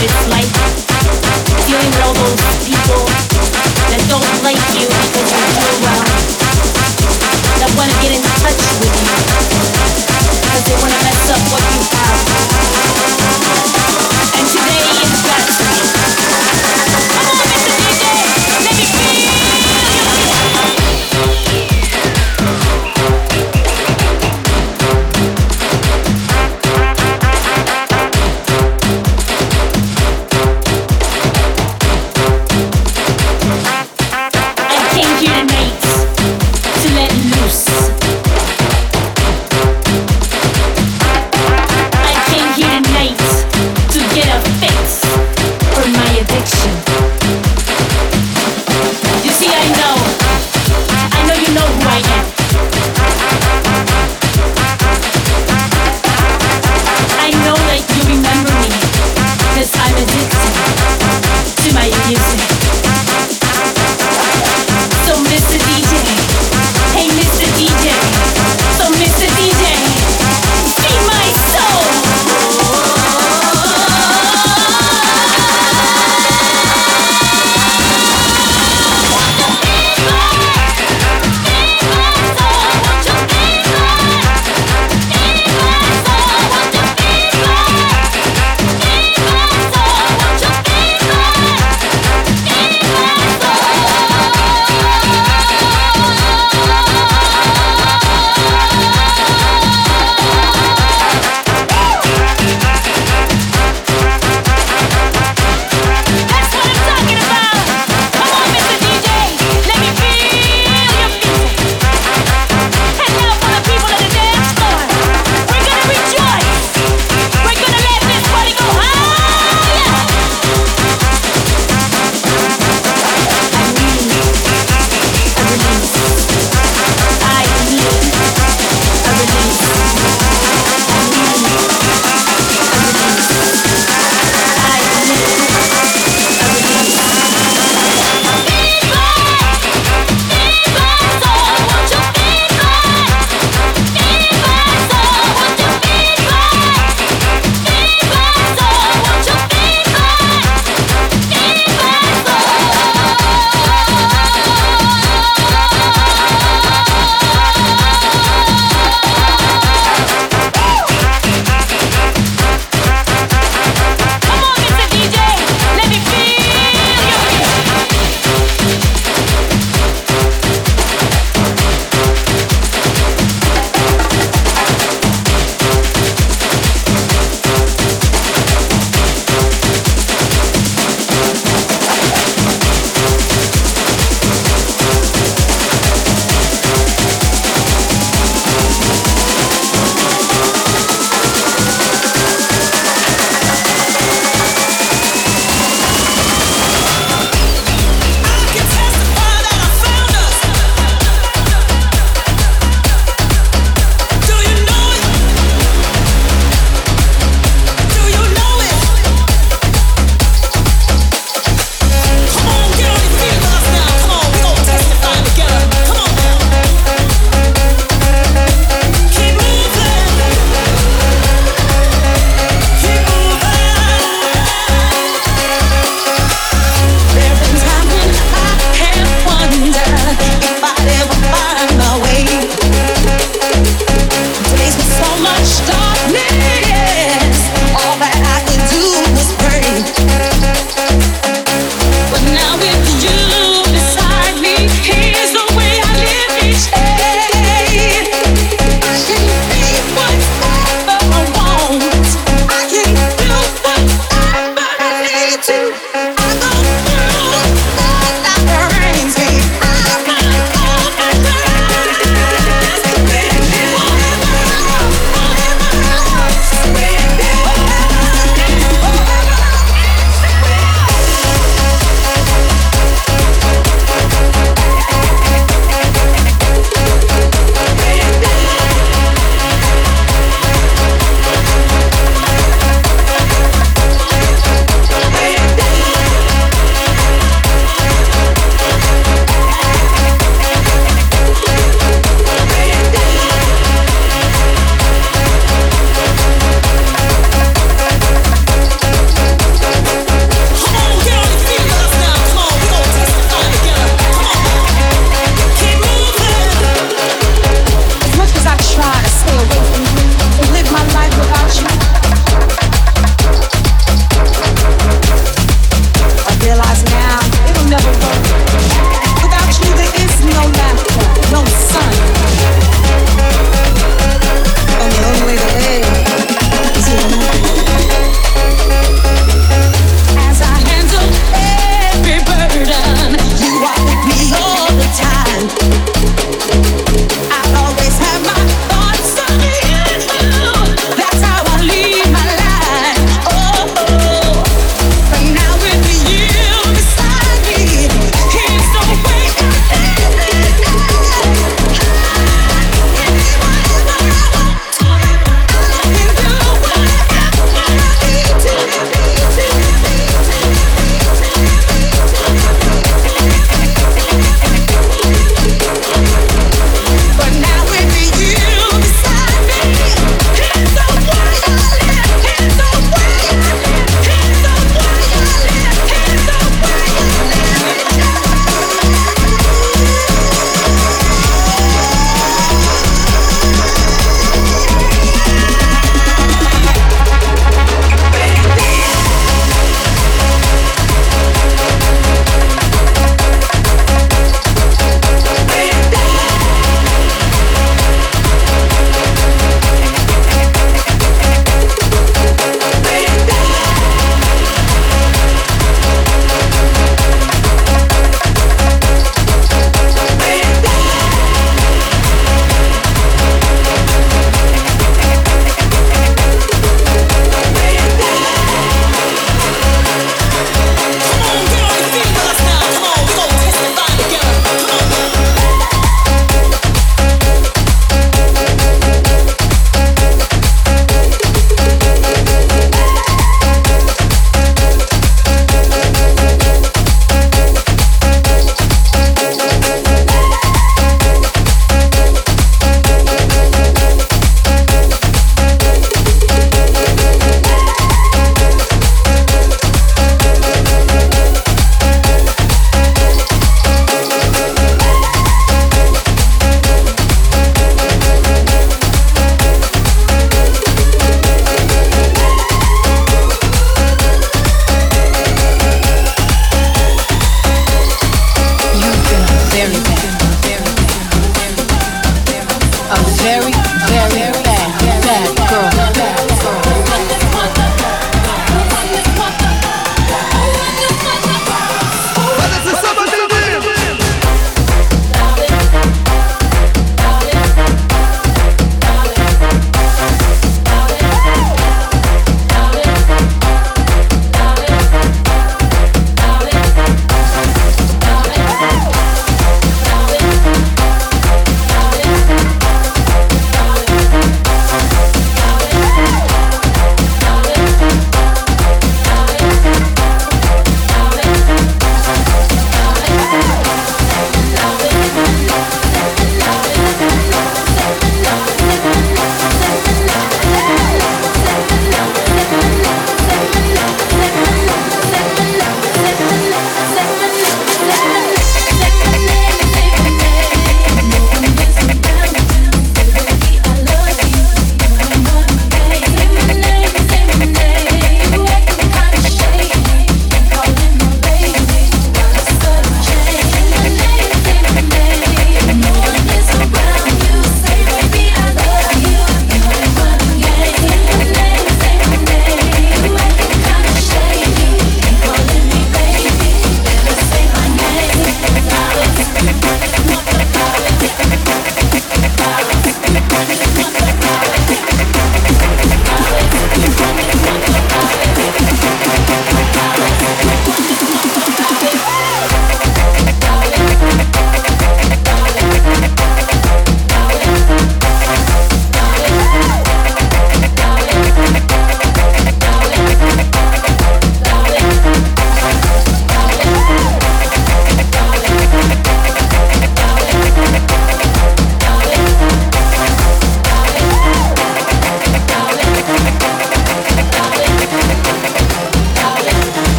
it's like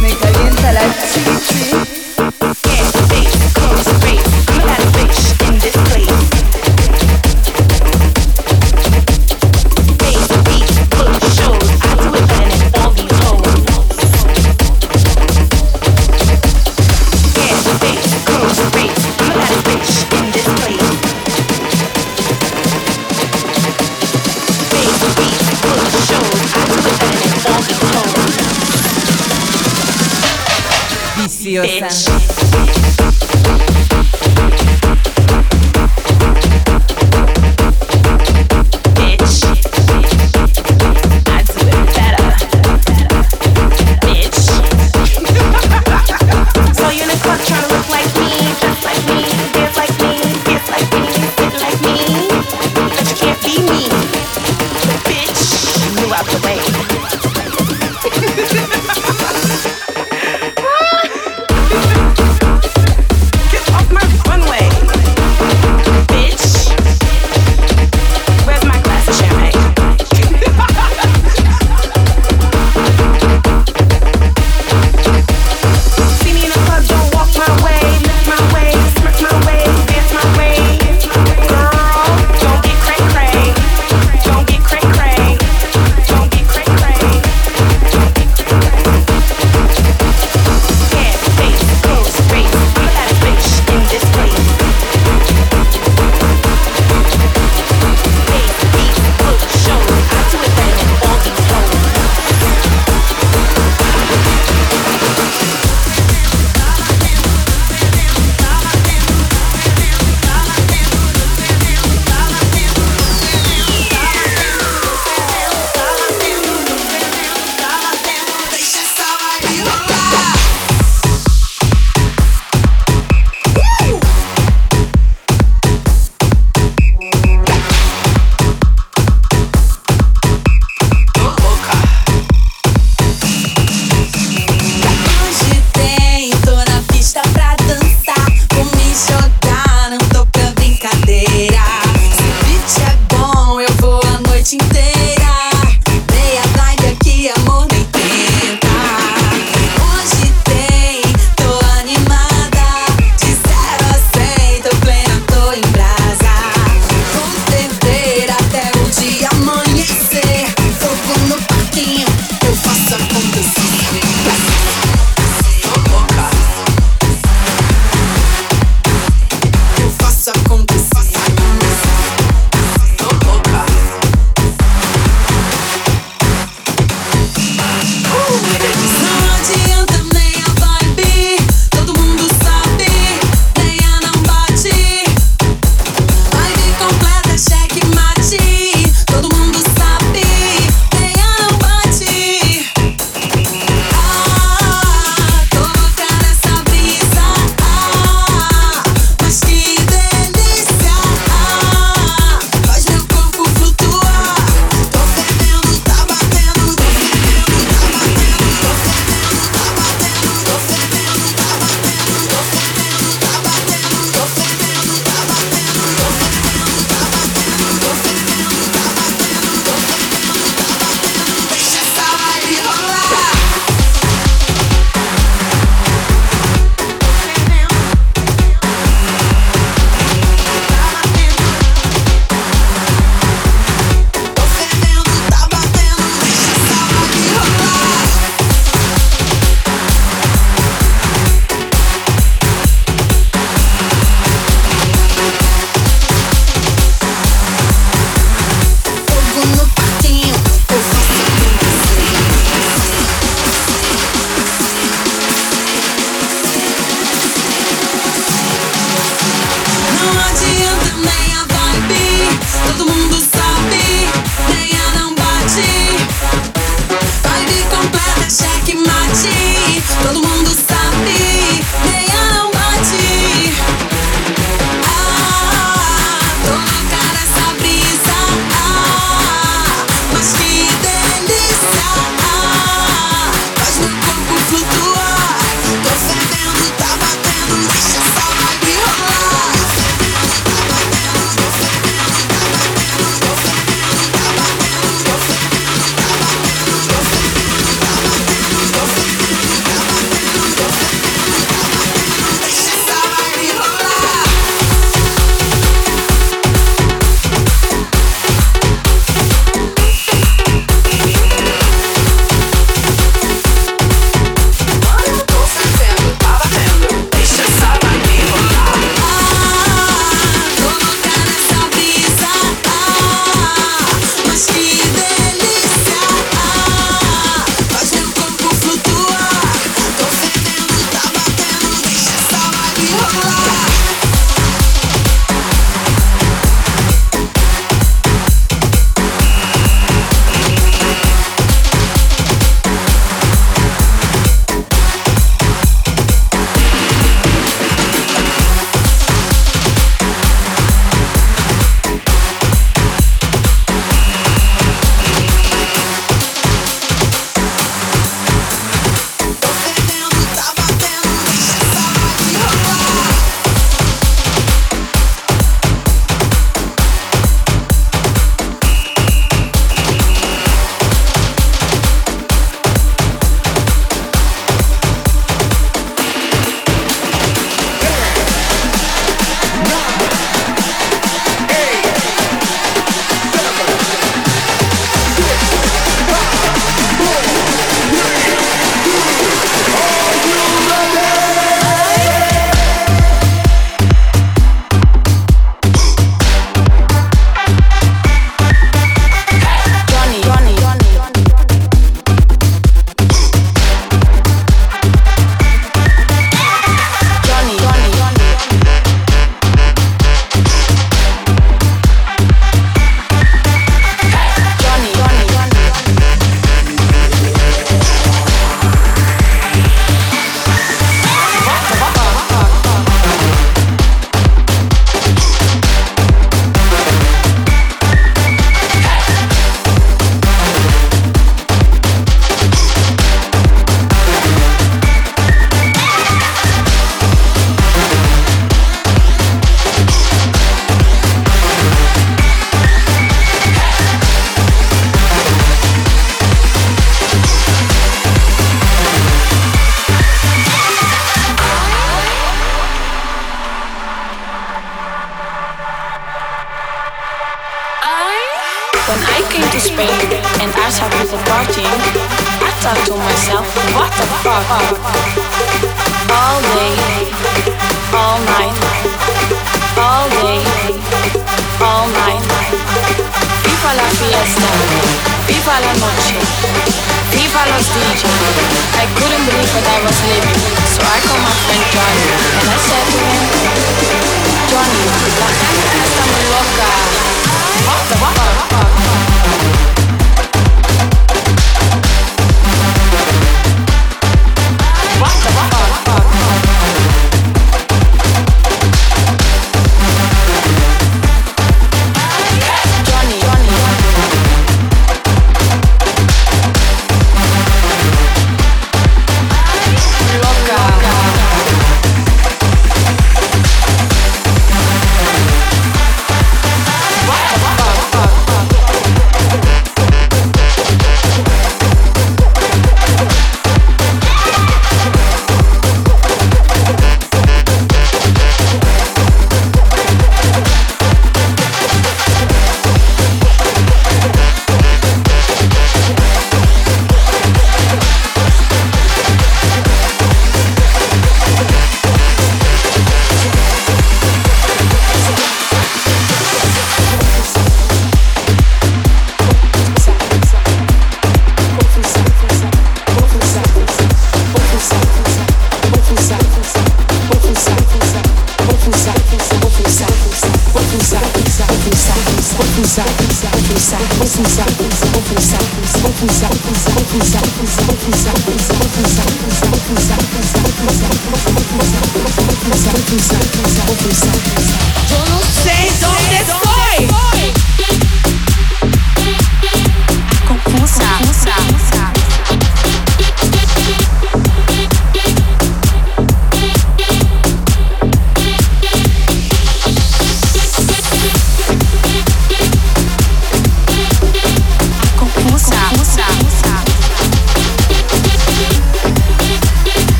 Me calienta la.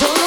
Don't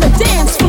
on the dance floor.